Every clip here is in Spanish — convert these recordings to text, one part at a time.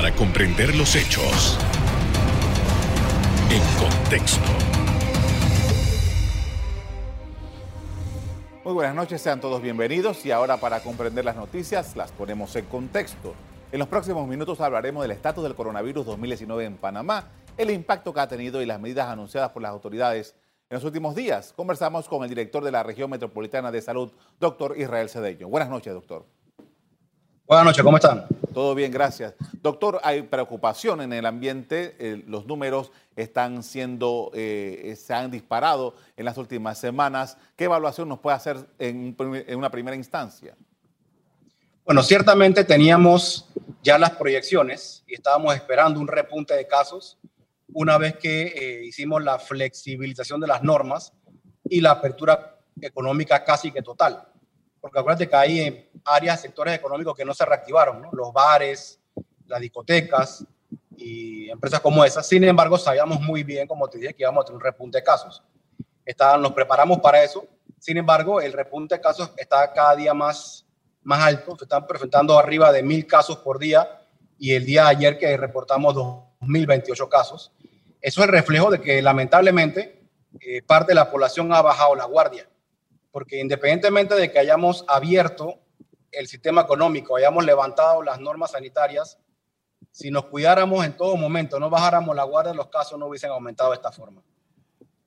para comprender los hechos en contexto. Muy buenas noches, sean todos bienvenidos y ahora para comprender las noticias las ponemos en contexto. En los próximos minutos hablaremos del estatus del coronavirus 2019 en Panamá, el impacto que ha tenido y las medidas anunciadas por las autoridades en los últimos días. Conversamos con el director de la región metropolitana de salud, doctor Israel Cedeño. Buenas noches, doctor. Buenas noches, ¿cómo están? Todo bien, gracias. Doctor, hay preocupación en el ambiente, eh, los números están siendo, eh, se han disparado en las últimas semanas. ¿Qué evaluación nos puede hacer en, una primera instancia? Bueno, ciertamente teníamos ya las proyecciones y estábamos esperando un repunte de casos una vez que eh, hicimos la flexibilización de las normas y la apertura económica casi que total porque acuérdate que hay áreas, sectores económicos que no se reactivaron, ¿no? los bares, las discotecas y empresas como esas. Sin embargo, sabíamos muy bien, como te dije, que íbamos a tener un repunte de casos. Estaban, nos preparamos para eso. Sin embargo, el repunte de casos está cada día más, más alto. Se están presentando arriba de mil casos por día y el día de ayer que reportamos 2.028 casos. Eso es el reflejo de que lamentablemente eh, parte de la población ha bajado la guardia porque independientemente de que hayamos abierto el sistema económico, hayamos levantado las normas sanitarias, si nos cuidáramos en todo momento, no bajáramos la guardia, los casos no hubiesen aumentado de esta forma.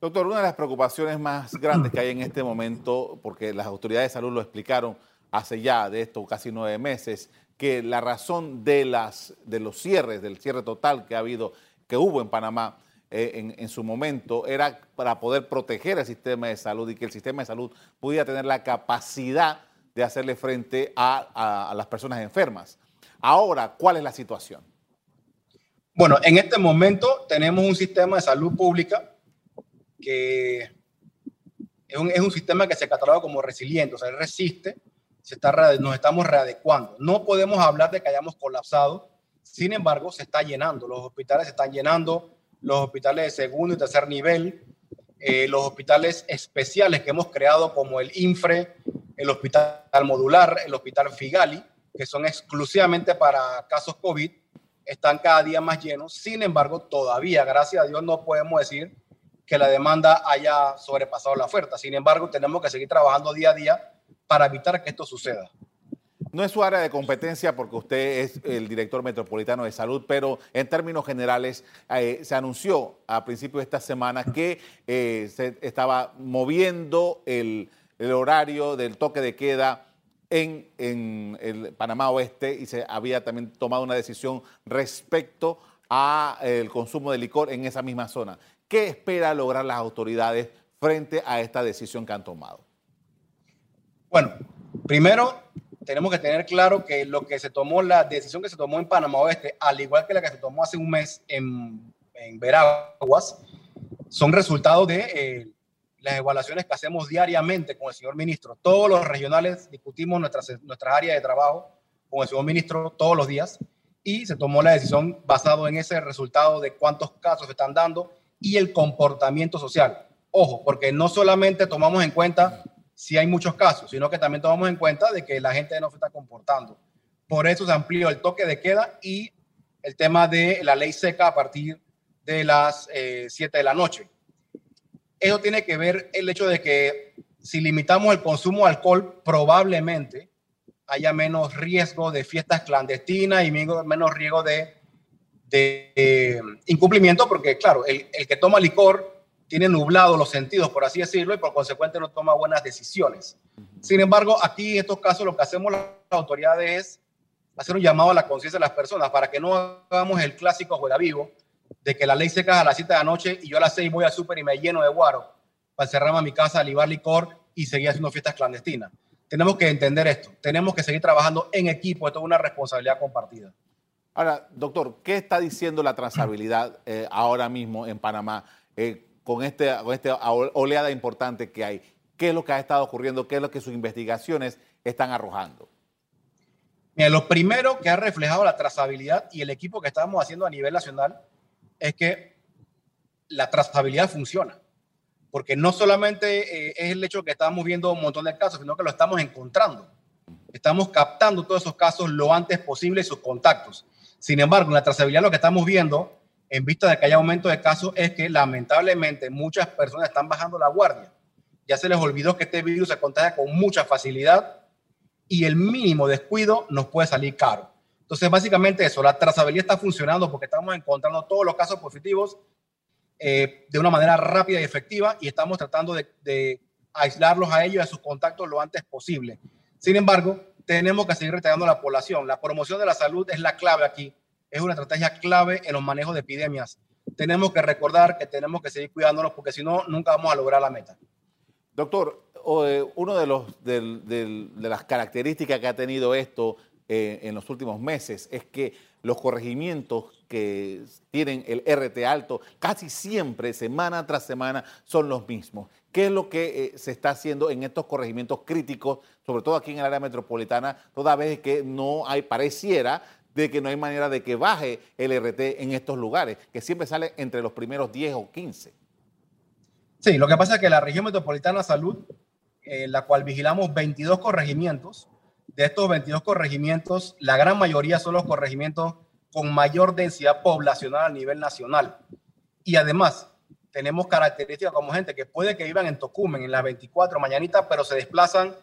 Doctor, una de las preocupaciones más grandes que hay en este momento, porque las autoridades de salud lo explicaron hace ya de esto casi nueve meses, que la razón de, las, de los cierres, del cierre total que ha habido, que hubo en Panamá, eh, en, su momento era para poder proteger el sistema de salud y que el sistema de salud pudiera tener la capacidad de hacerle frente a, las personas enfermas. Ahora, ¿cuál es la situación? Bueno, en este momento tenemos un sistema de salud pública que es un, es un sistema que se cataloga como resiliente, o sea, resiste, se está, nos estamos readecuando. No podemos hablar de que hayamos colapsado, sin embargo, se está llenando, los hospitales se están llenando, los hospitales de segundo y tercer nivel, eh, los hospitales especiales que hemos creado como el INFRE, el Hospital Modular, el Hospital Figali, que son exclusivamente para casos COVID, están cada día más llenos. Sin embargo, todavía, gracias a Dios, no podemos decir que la demanda haya sobrepasado la oferta. Sin embargo, tenemos que seguir trabajando día a día para evitar que esto suceda. No es su área de competencia porque usted es el director metropolitano de salud, pero en términos generales eh, se anunció a principios de esta semana que eh, se estaba moviendo el, horario del toque de queda en, el Panamá Oeste y se había también tomado una decisión respecto al consumo de licor en esa misma zona. ¿Qué espera lograr las autoridades frente a esta decisión que han tomado? Bueno, primero tenemos que tener claro que lo que se tomó, la decisión que se tomó en Panamá Oeste, al igual que la que se tomó hace un mes en, en Veraguas, son resultados de eh, las evaluaciones que hacemos diariamente con el señor ministro. Todos los regionales discutimos nuestras, nuestras áreas de trabajo con el señor ministro todos los días y se tomó la decisión basado en ese resultado de cuántos casos se están dando y el comportamiento social. Ojo, porque no solamente tomamos en cuenta si hay muchos casos, sino que también tomamos en cuenta de que la gente no se está comportando. Por eso se amplió el toque de queda y el tema de la ley seca a partir de las 7 eh, de la noche. Eso tiene que ver el hecho de que si limitamos el consumo de alcohol, probablemente haya menos riesgo de fiestas clandestinas y menos riesgo de, eh, incumplimiento, porque claro, el que toma licor tiene nublado los sentidos, por así decirlo, y por consecuente no toma buenas decisiones. Sin embargo, aquí en estos casos lo que hacemos las autoridades es hacer un llamado a la conciencia de las personas para que no hagamos el clásico juega vivo de que la ley se cae a las 7 de la noche y yo a las 6 voy al súper y me lleno de guaro para encerrarme a mi casa, a libar licor y seguir haciendo fiestas clandestinas. Tenemos que entender esto, tenemos que seguir trabajando en equipo, esto es una responsabilidad compartida. Ahora, doctor, ¿qué está diciendo la trazabilidad eh, ahora mismo en Panamá? Eh, con, este, esta oleada importante que hay? ¿Qué es lo que ha estado ocurriendo? ¿Qué es lo que sus investigaciones están arrojando? Mira, lo primero que ha reflejado la trazabilidad y el equipo que estamos haciendo a nivel nacional es que la trazabilidad funciona. Porque no solamente eh, es el hecho que estamos viendo un montón de casos, sino que lo estamos encontrando. Estamos captando todos esos casos lo antes posible y sus contactos. Sin embargo, en la trazabilidad lo que estamos viendo, en vista de que hay aumento de casos, es que lamentablemente muchas personas están bajando la guardia. Ya se les olvidó que este virus se contagia con mucha facilidad y el mínimo descuido nos puede salir caro. Entonces, básicamente eso, la trazabilidad está funcionando porque estamos encontrando todos los casos positivos eh, de una manera rápida y efectiva y estamos tratando de, aislarlos a ellos y a sus contactos lo antes posible. Sin embargo, tenemos que seguir reteniendo la población. La promoción de la salud es la clave aquí. Es una estrategia clave en los manejos de epidemias. Tenemos que recordar que tenemos que seguir cuidándonos porque si no, nunca vamos a lograr la meta. Doctor, eh, los, de, de las características que ha tenido esto eh, en los últimos meses es que los corregimientos que tienen el RT alto casi siempre, semana tras semana, son los mismos. ¿Qué es lo que eh, se está haciendo en estos corregimientos críticos, sobre todo aquí en el área metropolitana, toda vez que no hay, pareciera de que no hay manera de que baje el RT en estos lugares, que siempre sale entre los primeros 10 o 15? Sí, lo que pasa es que la región metropolitana de salud, en la cual vigilamos 22 corregimientos, de estos 22 corregimientos, la gran mayoría son los corregimientos con mayor densidad poblacional a nivel nacional. Y además, tenemos características como gente que puede que vivan en Tocumen, en las 24 mañanitas, pero se desplazan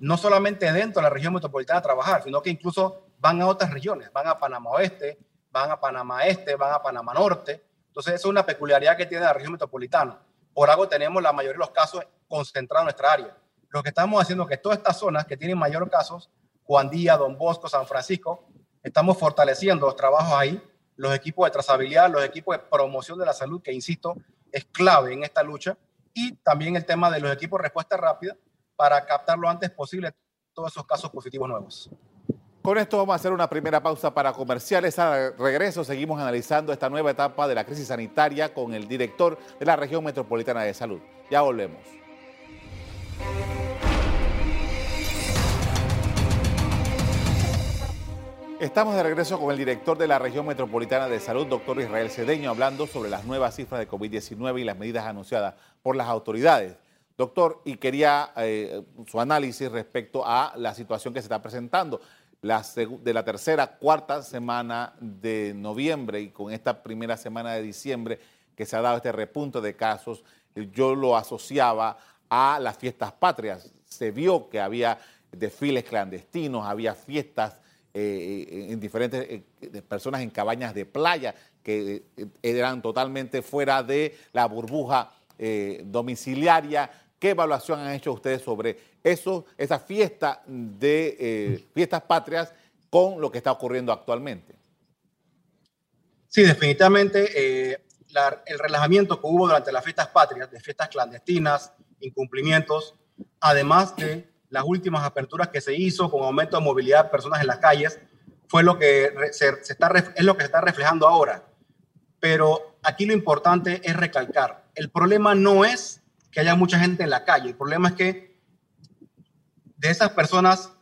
no solamente dentro de la región metropolitana a trabajar, sino que incluso van a otras regiones, van a Panamá Oeste, van a Panamá Este, van a Panamá Norte. Entonces, es una peculiaridad que tiene la región metropolitana. Por algo tenemos la mayoría de los casos concentrados en nuestra área. Lo que estamos haciendo es que todas estas zonas que tienen mayor casos, Juan Díaz, Don Bosco, San Francisco, estamos fortaleciendo los trabajos ahí, los equipos de trazabilidad, los equipos de promoción de la salud, que insisto, es clave en esta lucha, y también el tema de los equipos de respuesta rápida para captar lo antes posible todos esos casos positivos nuevos. Con esto vamos a hacer una primera pausa para comerciales. Al regreso seguimos analizando esta nueva etapa de la crisis sanitaria con el director de la región metropolitana de salud. Ya volvemos. Estamos de regreso con el director de la región metropolitana de salud, doctor Israel Cedeño, hablando sobre las nuevas cifras de COVID-19 y las medidas anunciadas por las autoridades. Doctor, y quería eh, su análisis respecto a la situación que se está presentando de la tercera, cuarta semana de noviembre y con esta primera semana de diciembre que se ha dado este repunto de casos, yo lo asociaba a las fiestas patrias. Se vio que había desfiles clandestinos, había fiestas eh, en diferentes eh, personas en cabañas de playa que eh, eran totalmente fuera de la burbuja domiciliaria. ¿Qué evaluación han hecho ustedes sobre eso, esa fiesta de fiestas patrias con lo que está ocurriendo actualmente? Sí, definitivamente el relajamiento que hubo durante las fiestas patrias, de fiestas clandestinas, incumplimientos, además de las últimas aperturas que se hizo con aumento de movilidad de personas en las calles, fue lo que se, está, es lo que se está reflejando ahora. Pero aquí lo importante es recalcar, el problema no es que haya mucha gente en la calle, el problema es que de esas personas,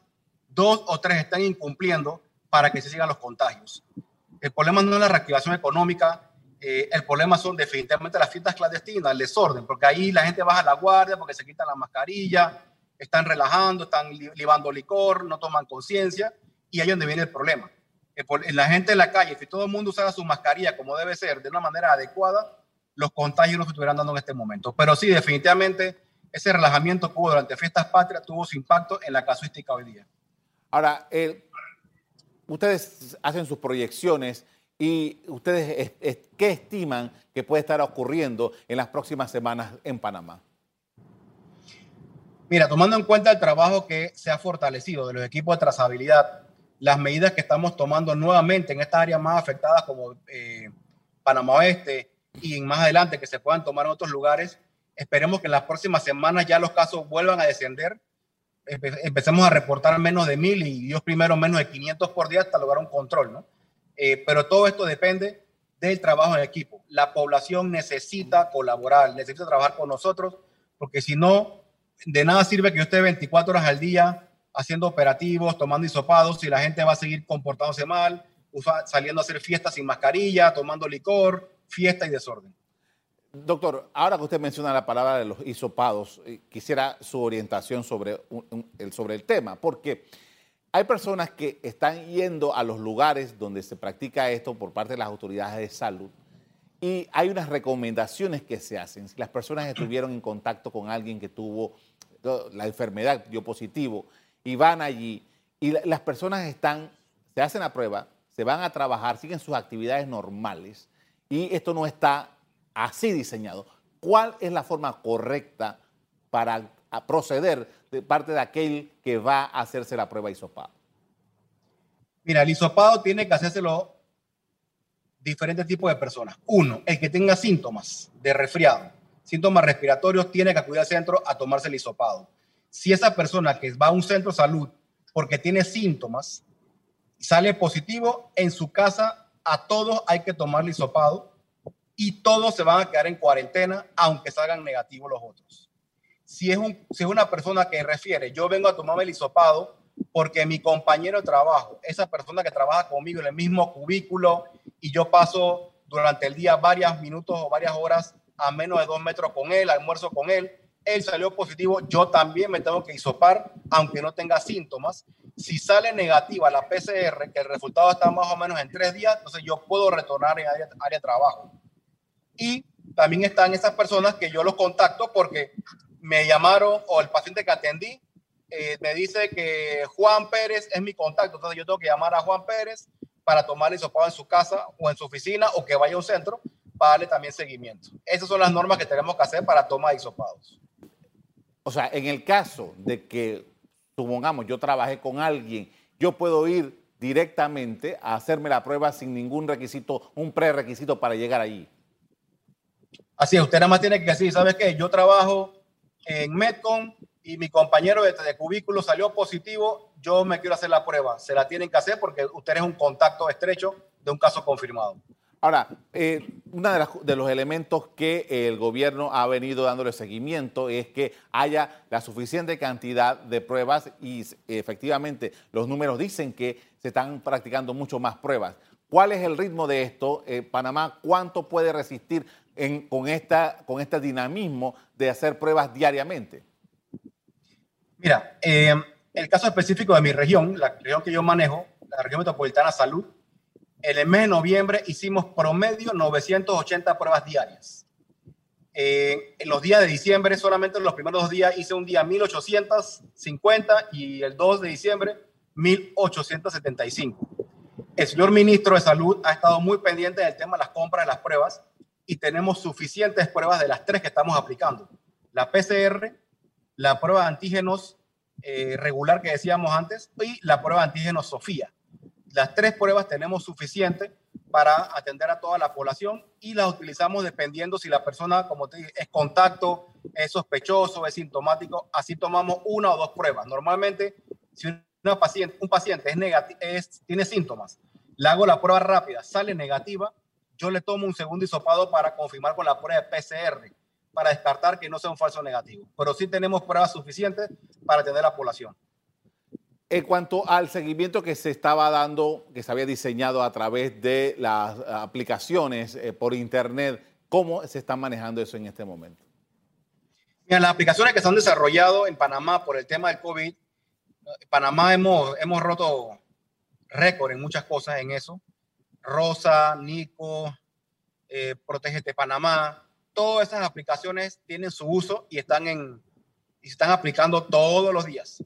dos o tres están incumpliendo para que se sigan los contagios. El problema no es la reactivación económica, eh, el problema son definitivamente las fiestas clandestinas, el desorden, porque ahí la gente baja la guardia porque se quitan la mascarilla, están relajando, están libando licor, no toman conciencia y ahí es donde viene el problema. La gente en la calle, si todo el mundo usara su mascarilla como debe ser, de una manera adecuada, los contagios no se estuvieran dando en este momento. Pero sí, definitivamente, ese relajamiento que hubo durante fiestas patrias tuvo su impacto en la casuística hoy día. Ahora, ustedes hacen sus proyecciones y ustedes, ¿qué estiman que puede estar ocurriendo en las próximas semanas en Panamá? Mira, tomando en cuenta el trabajo que se ha fortalecido de los equipos de trazabilidad, las medidas que estamos tomando nuevamente en estas áreas más afectadas como eh, Panamá Oeste y más adelante que se puedan tomar en otros lugares, esperemos que en las próximas semanas ya los casos vuelvan a descender, empecemos a reportar menos de mil y Dios primero menos de 500 por día hasta lograr un control, ¿no? Eh, pero todo esto depende del trabajo en equipo. La población necesita colaborar, necesita trabajar con nosotros, porque si no, de nada sirve que yo esté 24 horas al día haciendo operativos, tomando hisopados, si la gente va a seguir comportándose mal, saliendo a hacer fiestas sin mascarilla, tomando licor, fiesta y desorden. Doctor, ahora que usted menciona la palabra de los hisopados, eh, quisiera su orientación sobre, el, sobre el tema, porque hay personas que están yendo a los lugares donde se practica esto por parte de las autoridades de salud y hay unas recomendaciones que se hacen. Si las personas estuvieron en contacto con alguien que tuvo la enfermedad, dio positivo, y van allí y las personas están, se hacen la prueba, se van a trabajar, siguen sus actividades normales y esto no está así diseñado. ¿Cuál es la forma correcta para proceder de parte de aquel que va a hacerse la prueba hisopado? Mira, el hisopado tiene que hacérselo diferentes tipos de personas. Uno, el que tenga síntomas de resfriado, síntomas respiratorios, tiene que acudir al centro a tomarse el hisopado. Si esa persona que va a un centro de salud porque tiene síntomas, sale positivo, en su casa a todos hay que tomar el hisopado y todos se van a quedar en cuarentena, aunque salgan negativos los otros. Si es, un, si es una persona que refiere, yo vengo a tomarme el hisopado porque mi compañero de trabajo, esa persona que trabaja conmigo en el mismo cubículo y yo paso durante el día varios minutos o varias horas a menos de dos metros con él, almuerzo con él, él salió positivo, yo también me tengo que hisopar, aunque no tenga síntomas. Si sale negativa la PCR, que el resultado está más o menos en tres días, entonces yo puedo retornar en área, área de trabajo. Y también están esas personas que yo los contacto porque me llamaron o el paciente que atendí eh, me dice que Juan Pérez es mi contacto, entonces yo tengo que llamar a Juan Pérez para tomar el hisopado en su casa o en su oficina o que vaya a un centro para darle también seguimiento. Esas son las normas que tenemos que hacer para toma de hisopados. O sea, en el caso de que, supongamos, yo trabajé con alguien, yo puedo ir directamente a hacerme la prueba sin ningún requisito, un prerequisito para llegar allí. Así es, usted nada más tiene que decir, ¿sabes qué? Yo trabajo en Metcon y mi compañero de, de, cubículo salió positivo, yo me quiero hacer la prueba. Se la tienen que hacer porque usted es un contacto estrecho de un caso confirmado. Ahora, eh, uno de, de, los elementos que el gobierno ha venido dándole seguimiento es que haya la suficiente cantidad de pruebas y efectivamente los números dicen que se están practicando mucho más pruebas. ¿Cuál es el ritmo de esto? Eh, Panamá, ¿cuánto puede resistir con, esta, este dinamismo de hacer pruebas diariamente? Mira, eh, el caso específico de mi región, la región que yo manejo, la región metropolitana salud, en el mes de noviembre hicimos promedio 980 pruebas diarias. Eh, en los días de diciembre, solamente en los primeros dos días, hice un día 1850 y el 2 de diciembre 1875. El señor ministro de Salud ha estado muy pendiente del tema de las compras de las pruebas y tenemos suficientes pruebas de las tres que estamos aplicando. La PCR, la prueba de antígenos eh, regular que decíamos antes y la prueba de antígenos Sofía. Las tres pruebas tenemos suficiente para atender a toda la población y las utilizamos dependiendo si la persona, como te dije, es contacto, es sospechoso, es sintomático. Así tomamos una o dos pruebas. Normalmente, si un paciente es es, tiene síntomas, le hago la prueba rápida, sale negativa, yo le tomo un segundo hisopado para confirmar con la prueba de PCR, para descartar que no sea un falso negativo. Pero sí tenemos pruebas suficientes para atender a la población. En cuanto al seguimiento que se estaba dando, que se había diseñado a través de las aplicaciones eh, por Internet, ¿cómo se está manejando eso en este momento? Las aplicaciones que se han desarrollado en Panamá por el tema del COVID, en Panamá hemos, hemos roto récord en muchas cosas en eso. Rosa, Nico, eh, Protégete Panamá, todas esas aplicaciones tienen su uso y están, en, y se están aplicando todos los días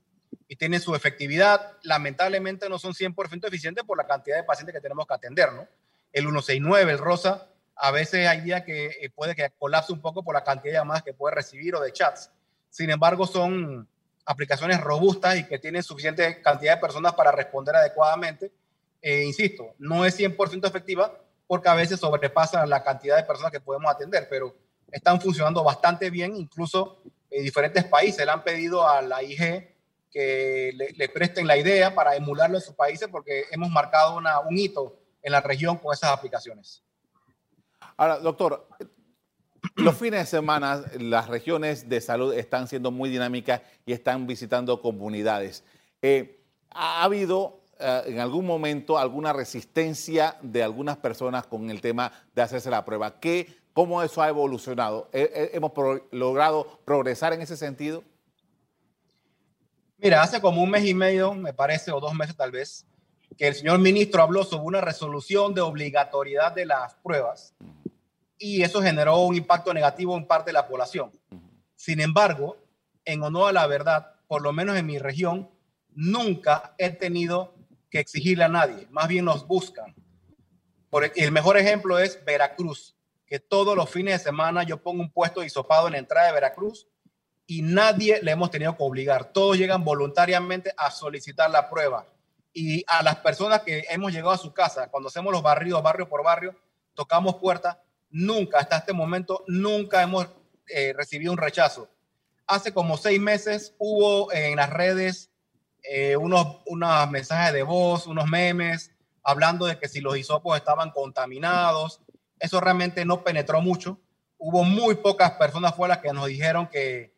y tienen su efectividad. Lamentablemente no son 100% eficientes por la cantidad de pacientes que tenemos que atender, ¿no? El 169, el Rosa, a veces hay días que eh, puede que colapse un poco por la cantidad de llamadas que puede recibir o de chats. Sin embargo, son aplicaciones robustas y que tienen suficiente cantidad de personas para responder adecuadamente. Eh, insisto, no es 100% efectiva porque a veces sobrepasa la cantidad de personas que podemos atender, pero están funcionando bastante bien. Incluso en diferentes países le han pedido a la IG que le, presten la idea para emularlo en sus países porque hemos marcado una, un hito en la región con esas aplicaciones. Ahora, doctor, los fines de semana las regiones de salud están siendo muy dinámicas y están visitando comunidades. Eh, ¿Ha habido eh, en algún momento alguna resistencia de algunas personas con el tema de hacerse la prueba? ¿Qué, ¿Cómo eso ha evolucionado? ¿Hemos logrado progresar en ese sentido? Mira, hace como un mes y medio, me parece, o dos meses tal vez, que el señor ministro habló sobre una resolución de obligatoriedad de las pruebas y eso generó un impacto negativo en parte de la población. Sin embargo, en honor a la verdad, por lo menos en mi región, nunca he tenido que exigirle a nadie, más bien nos buscan. Por el, mejor ejemplo es Veracruz, que todos los fines de semana yo pongo un puesto de hisopado en la entrada de Veracruz y nadie le hemos tenido que obligar. Todos llegan voluntariamente a solicitar la prueba. Y a las personas que hemos llegado a su casa, cuando hacemos los barrios, barrio por barrio, tocamos puertas, nunca, hasta este momento, nunca hemos eh, recibido un rechazo. Hace como seis meses hubo en las redes eh, unos, unos mensajes de voz, unos memes, hablando de que si los hisopos estaban contaminados. Eso realmente no penetró mucho. Hubo muy pocas personas fuera que nos dijeron que,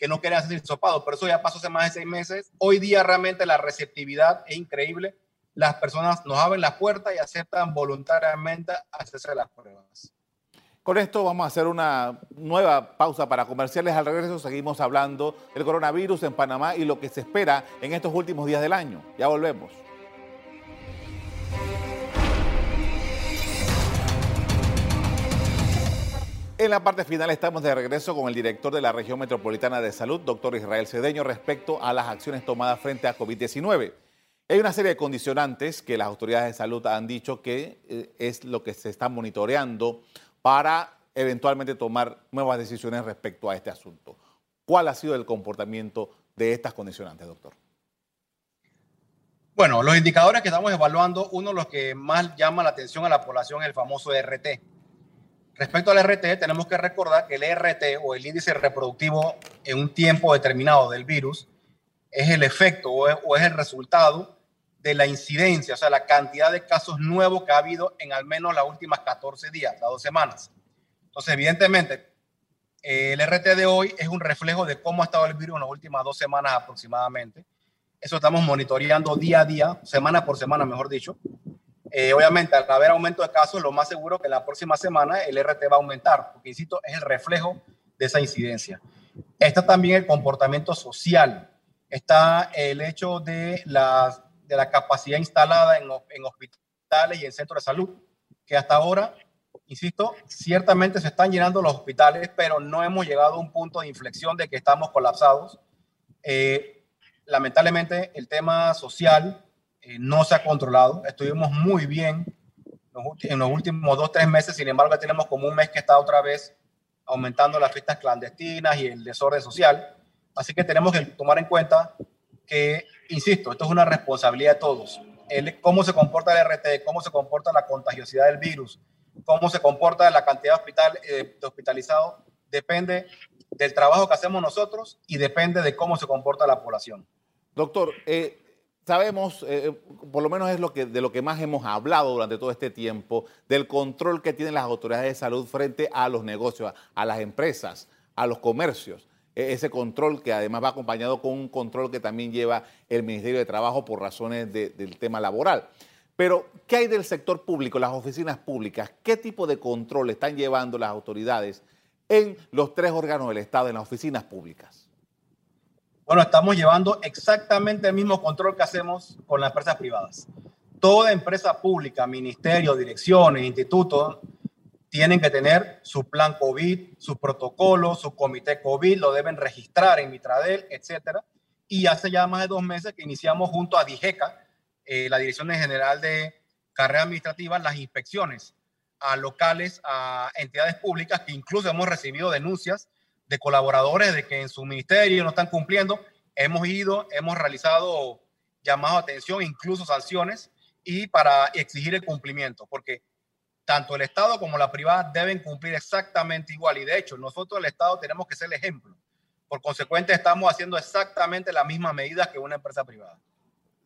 que no querían ser hisopados, pero eso ya pasó hace más de seis meses. Hoy día realmente la receptividad es increíble. Las personas nos abren la puerta y aceptan voluntariamente hacerse las pruebas. Con esto vamos a hacer una nueva pausa para comerciales. Al regreso seguimos hablando del coronavirus en Panamá y lo que se espera en estos últimos días del año. Ya volvemos. En la parte final estamos de regreso con el director de la región metropolitana de salud, doctor Israel Cedeño, respecto a las acciones tomadas frente a COVID-19. Hay una serie de condicionantes que las autoridades de salud han dicho que eh, es lo que se está monitoreando para eventualmente tomar nuevas decisiones respecto a este asunto. ¿Cuál ha sido el comportamiento de estas condicionantes, doctor? Bueno, los indicadores que estamos evaluando, uno de los que más llama la atención a la población es el famoso RT. Respecto al RT, tenemos que recordar que el RT o el índice reproductivo en un tiempo determinado del virus es el efecto o es, el resultado de la incidencia, o sea, la cantidad de casos nuevos que ha habido en al menos las últimas 14 días, las dos semanas. Entonces, evidentemente, el RT de hoy es un reflejo de cómo ha estado el virus en las últimas dos semanas aproximadamente. Eso estamos monitoreando día a día, semana por semana, mejor dicho. Eh, obviamente, al haber aumento de casos, lo más seguro que la próxima semana el RT va a aumentar, porque, insisto, es el reflejo de esa incidencia. Está también el comportamiento social, está el hecho de las de la capacidad instalada en, en hospitales y en centros de salud, que hasta ahora, insisto, ciertamente se están llenando los hospitales, pero no hemos llegado a un punto de inflexión de que estamos colapsados. Eh, lamentablemente, el tema social eh, no se ha controlado. Estuvimos muy bien en los últimos dos, tres meses, sin embargo, tenemos como un mes que está otra vez aumentando las fiestas clandestinas y el desorden social. Así que tenemos que tomar en cuenta que, insisto, esto es una responsabilidad de todos. El, cómo se comporta el RT, cómo se comporta la contagiosidad del virus, cómo se comporta la cantidad de, hospital, eh, hospitalizados, depende del trabajo que hacemos nosotros y depende de cómo se comporta la población. Doctor, eh, sabemos, eh, por lo menos es de lo que más hemos hablado durante todo este tiempo, del control que tienen las autoridades de salud frente a los negocios, a las empresas, a los comercios. E-, ese control que además va acompañado con un control que también lleva el Ministerio de Trabajo por razones del tema laboral. Pero, ¿qué hay del sector público, las oficinas públicas? ¿Qué tipo de control están llevando las autoridades en los tres órganos del Estado, en las oficinas públicas? Bueno, estamos llevando exactamente el mismo control que hacemos con las empresas privadas. Toda empresa pública, ministerio, direcciones, institutos, tienen que tener su plan COVID, su protocolo, su comité COVID, lo deben registrar en Mitradel, etcétera. Y hace ya más de dos meses que iniciamos junto a DIGECA, eh, la Dirección General de Carrera Administrativa, las inspecciones a locales, a entidades públicas, que incluso hemos recibido denuncias de colaboradores de que en su ministerio no están cumpliendo. Hemos ido, hemos realizado llamados de atención, incluso sanciones, y para exigir el cumplimiento, porque tanto el Estado como la privada deben cumplir exactamente igual. Y de hecho, nosotros el Estado tenemos que ser el ejemplo. Por consecuente, estamos haciendo exactamente las mismas medidas que una empresa privada.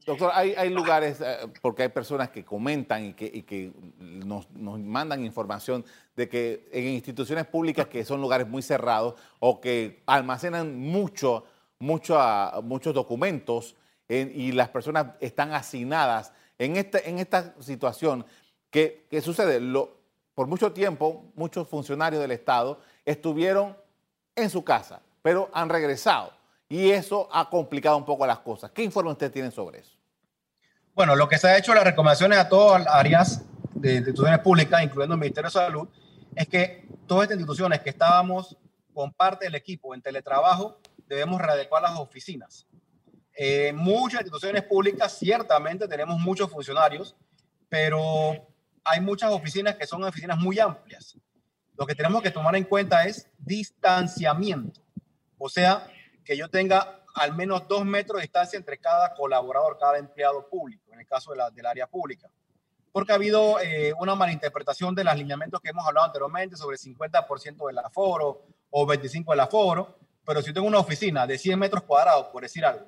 Doctor, hay, hay lugares, eh, porque hay personas que comentan y que, que nos, nos, mandan información de que en instituciones públicas que son lugares muy cerrados o que almacenan mucho, mucho, muchos documentos y las personas están asignadas en esta, en esta situación ¿Qué, sucede? Lo, por mucho tiempo, muchos funcionarios del Estado estuvieron en su casa, pero han regresado. y eso ha complicado un poco las cosas. ¿Qué informe usted tiene sobre eso? Bueno, lo que se ha hecho, las recomendaciones a todas las áreas de instituciones públicas, incluyendo el Ministerio de Salud, es que todas estas instituciones que estábamos con parte del equipo en teletrabajo, debemos readecuar las oficinas. Eh, muchas instituciones públicas, ciertamente tenemos muchos funcionarios, pero hay muchas oficinas que son oficinas muy amplias. Lo que tenemos que tomar en cuenta es distanciamiento. O sea, que yo tenga al menos dos metros de distancia entre cada colaborador, cada empleado público, en el caso de la, del área pública. Porque ha habido eh, una malinterpretación de los lineamientos que hemos hablado anteriormente sobre el 50% del aforo o 25% del aforo. Pero si tengo una oficina de 100 metros cuadrados, por decir algo,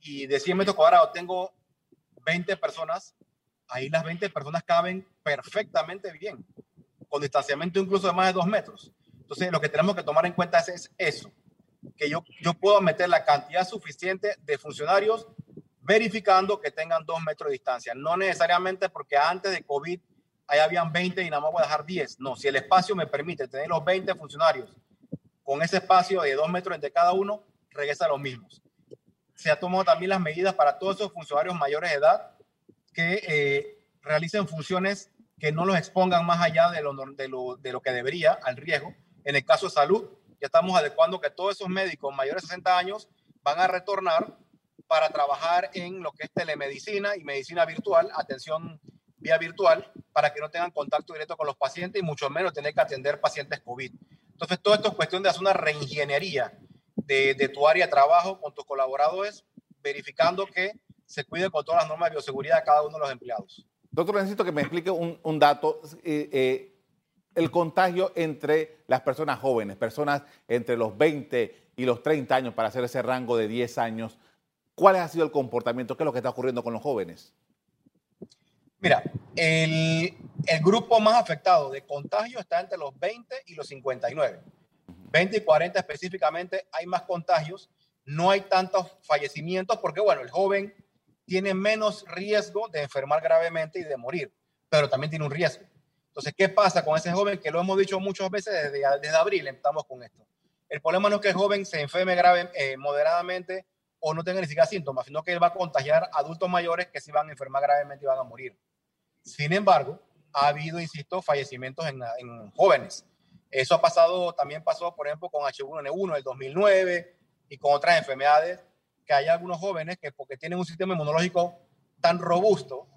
y de 100 metros cuadrados tengo 20 personas, ahí las 20 personas caben perfectamente bien, con distanciamiento incluso de más de 2 metros. Entonces, lo que tenemos que tomar en cuenta es, eso, que yo, yo puedo meter la cantidad suficiente de funcionarios verificando que tengan 2 metros de distancia. No necesariamente porque antes de COVID ahí habían 20 y nada más voy a dejar 10. No, si el espacio me permite tener los 20 funcionarios con ese espacio de 2 metros entre cada uno, regresa a los mismos. Se ha tomado también las medidas para todos esos funcionarios mayores de edad que eh, realicen funciones que no los expongan más allá de lo, de, lo, de lo que debería al riesgo. En el caso de salud, ya estamos adecuando que todos esos médicos mayores de 60 años van a retornar para trabajar en lo que es telemedicina y medicina virtual, atención vía virtual, para que no tengan contacto directo con los pacientes y mucho menos tener que atender pacientes COVID. Entonces, todo esto es cuestión de hacer una reingeniería de, de tu área de trabajo con tus colaboradores, verificando que se cuide con todas las normas de bioseguridad de cada uno de los empleados. Doctor, necesito que me explique un, un dato. Eh, eh, el contagio entre las personas jóvenes, personas entre los 20 y los 30 años, para hacer ese rango de 10 años, ¿cuál ha sido el comportamiento? ¿Qué es lo que está ocurriendo con los jóvenes? Mira, el, el grupo más afectado de contagio está entre los 20 y los 59. 20 y 40 específicamente hay más contagios, no hay tantos fallecimientos porque, bueno, el joven tiene menos riesgo de enfermar gravemente y de morir, pero también tiene un riesgo. Entonces, ¿qué pasa con ese joven? Que lo hemos dicho muchas veces desde, desde abril, estamos con esto. El problema no es que el joven se enferme grave, eh, moderadamente o no tenga ni siquiera síntomas, sino que él va a contagiar a adultos mayores que sí van a enfermar gravemente y van a morir. Sin embargo, ha habido, insisto, fallecimientos en, en jóvenes. Eso ha pasado, también pasó, por ejemplo, con H1N1 del 2009 y con otras enfermedades que hay algunos jóvenes que porque tienen un sistema inmunológico tan robusto,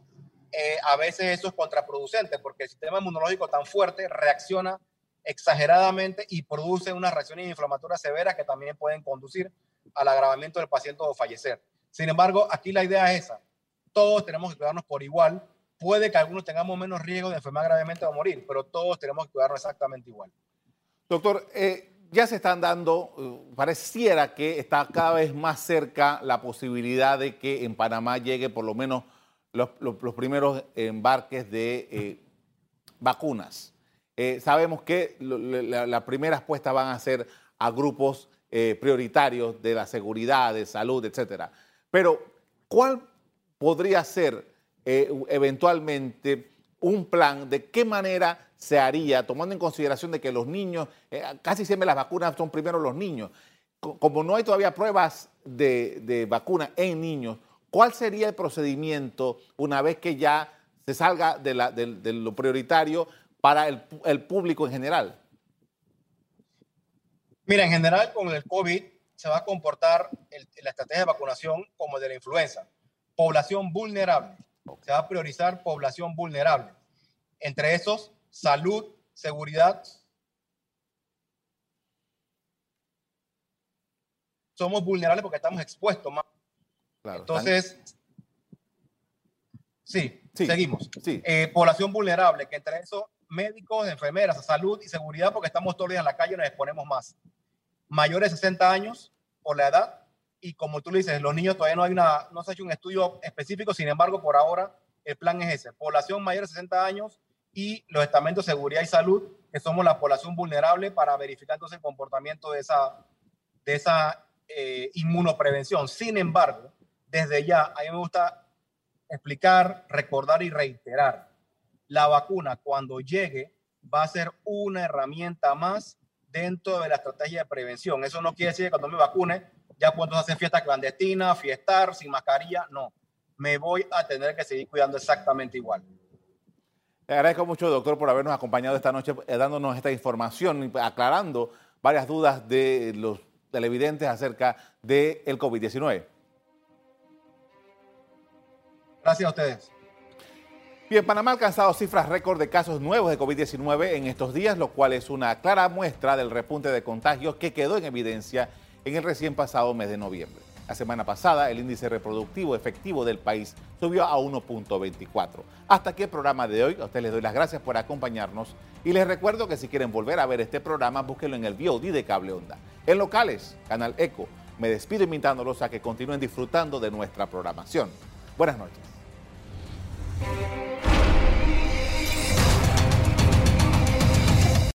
eh, a veces eso es contraproducente porque el sistema inmunológico tan fuerte reacciona exageradamente y produce unas reacciones inflamatorias severas que también pueden conducir al agravamiento del paciente o fallecer. Sin embargo, aquí la idea es esa. Todos tenemos que cuidarnos por igual. Puede que algunos tengamos menos riesgo de enfermar gravemente o morir, pero todos tenemos que cuidarnos exactamente igual. Doctor, eh, ya se están dando, eh, pareciera que está cada vez más cerca la posibilidad de que en Panamá llegue por lo menos los, primeros embarques de eh, vacunas. Eh, sabemos que las primeras puestas van a ser a grupos prioritarios de la seguridad, de salud, etcétera. Pero, ¿cuál podría ser eventualmente un plan de qué manera se haría, tomando en consideración de que los niños, eh, casi siempre las vacunas son primero los niños. Como no hay todavía pruebas de, de vacuna en niños, ¿cuál sería el procedimiento una vez que ya se salga de, lo prioritario para el, público en general? Mira, en general con el COVID se va a comportar la estrategia de vacunación como de la influenza. Población vulnerable. Se va a priorizar población vulnerable. Entre esos, salud, seguridad. Somos vulnerables porque estamos expuestos más. Entonces, sí, seguimos. Eh, población vulnerable, que entre eso médicos, enfermeras, salud y seguridad, porque estamos todos los días en la calle y nos exponemos más. Mayores de 60 años por la edad, y como tú le dices, los niños todavía no hay una, no se ha hecho un estudio específico, sin embargo, por ahora el plan es ese, población mayor de 60 años y los estamentos de seguridad y salud, que somos la población vulnerable para verificar entonces el comportamiento de esa, de esa eh, inmunoprevención. Sin embargo, desde ya, a mí me gusta explicar, recordar y reiterar, la vacuna cuando llegue va a ser una herramienta más dentro de la estrategia de prevención. Eso no quiere decir que cuando me vacune ya puedo hacer fiesta clandestina, fiestar, sin mascarilla, no. Me voy a tener que seguir cuidando exactamente igual. Le agradezco mucho, doctor, por habernos acompañado esta noche, eh, dándonos esta información y aclarando varias dudas de los televidentes acerca del COVID-19. Gracias a ustedes. Bien, Panamá ha alcanzado cifras récord de casos nuevos de COVID-19 en estos días, lo cual es una clara muestra del repunte de contagios que quedó en evidencia en el recién pasado mes de noviembre. La semana pasada, el índice reproductivo efectivo del país subió a 1.24. Hasta aquí el programa de hoy. A ustedes les doy las gracias por acompañarnos y les recuerdo que si quieren volver a ver este programa, búsquenlo en el VOD de Cable Onda. En locales, Canal Eco. Me despido invitándolos a que continúen disfrutando de nuestra programación. Buenas noches. Bye.